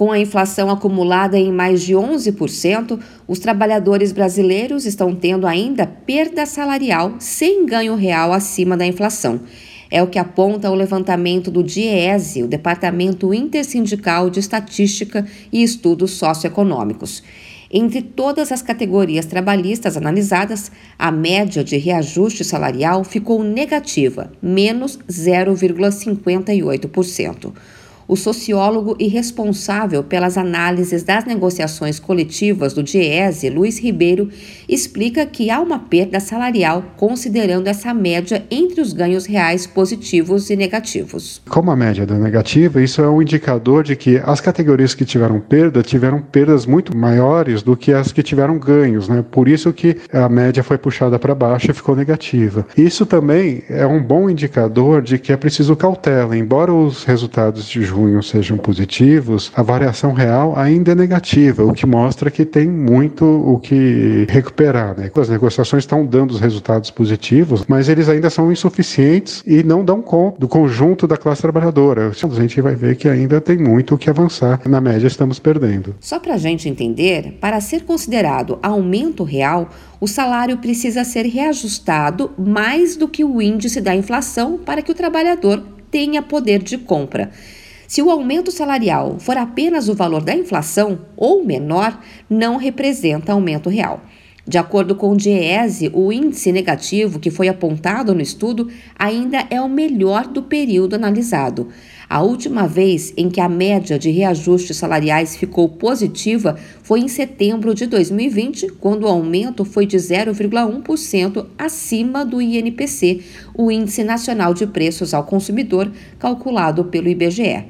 Com a inflação acumulada em mais de 11%, os trabalhadores brasileiros estão tendo ainda perda salarial sem ganho real acima da inflação. É o que aponta o levantamento do DIEESE, o Departamento Intersindical de Estatística e Estudos Socioeconômicos. Entre todas as categorias trabalhistas analisadas, a média de reajuste salarial ficou negativa, menos 0,58% o sociólogo e responsável pelas análises das negociações coletivas do DIESE, Luiz Ribeiro, explica que há uma perda salarial considerando essa média entre os ganhos reais positivos e negativos. Como a média é negativa, isso é um indicador de que as categorias que tiveram perda tiveram perdas muito maiores do que as que tiveram ganhos, né? Por isso que a média foi puxada para baixo e ficou negativa. Isso também é um bom indicador de que é preciso cautela, embora os resultados de junho sejam positivos, a variação real ainda é negativa, o que mostra que tem muito o que recuperar. Né? As negociações estão dando os resultados positivos, mas eles ainda são insuficientes e não dão conta do conjunto da classe trabalhadora. A gente vai ver que ainda tem muito o que avançar. Na média, estamos perdendo. Só para a gente entender, para ser considerado aumento real, o salário precisa ser reajustado mais do que o índice da inflação para que o trabalhador tenha poder de compra. Se o aumento salarial for apenas o valor da inflação ou menor, não representa aumento real. De acordo com o DIEESE, o índice negativo que foi apontado no estudo ainda é o melhor do período analisado. A última vez em que a média de reajustes salariais ficou positiva foi em setembro de 2020, quando o aumento foi de 0,1% acima do INPC, o Índice Nacional de Preços ao Consumidor, calculado pelo IBGE.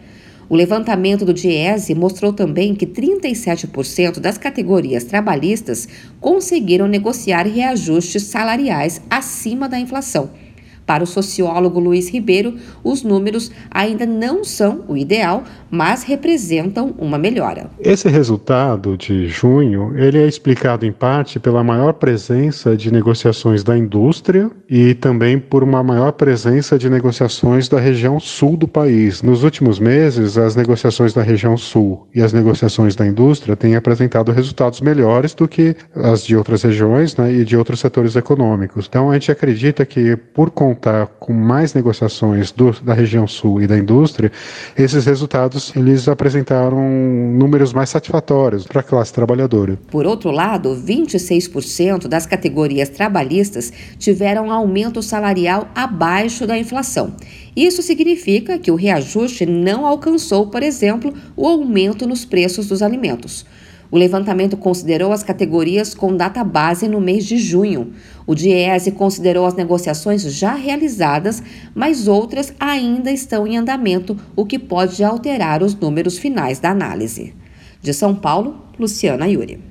O levantamento do DIESE mostrou também que 37% das categorias trabalhistas conseguiram negociar reajustes salariais acima da inflação. Para o sociólogo Luiz Ribeiro, os números ainda não são o ideal, mas representam uma melhora. Esse resultado de junho, ele é explicado em parte pela maior presença de negociações da indústria e também por uma maior presença de negociações da região sul do país. Nos últimos meses, as negociações da região sul e as negociações da indústria têm apresentado resultados melhores do que as de outras regiões né, e de outros setores econômicos. Então, a gente acredita que, por conta contar com mais negociações do, da região sul e da indústria, esses resultados eles apresentaram números mais satisfatórios para a classe trabalhadora. Por outro lado, 26% das categorias trabalhistas tiveram aumento salarial abaixo da inflação. Isso significa que o reajuste não alcançou, por exemplo, o aumento nos preços dos alimentos. O levantamento considerou as categorias com data base no mês de junho. O DIESE considerou as negociações já realizadas, mas outras ainda estão em andamento, o que pode alterar os números finais da análise. De São Paulo, Luciana Yuri.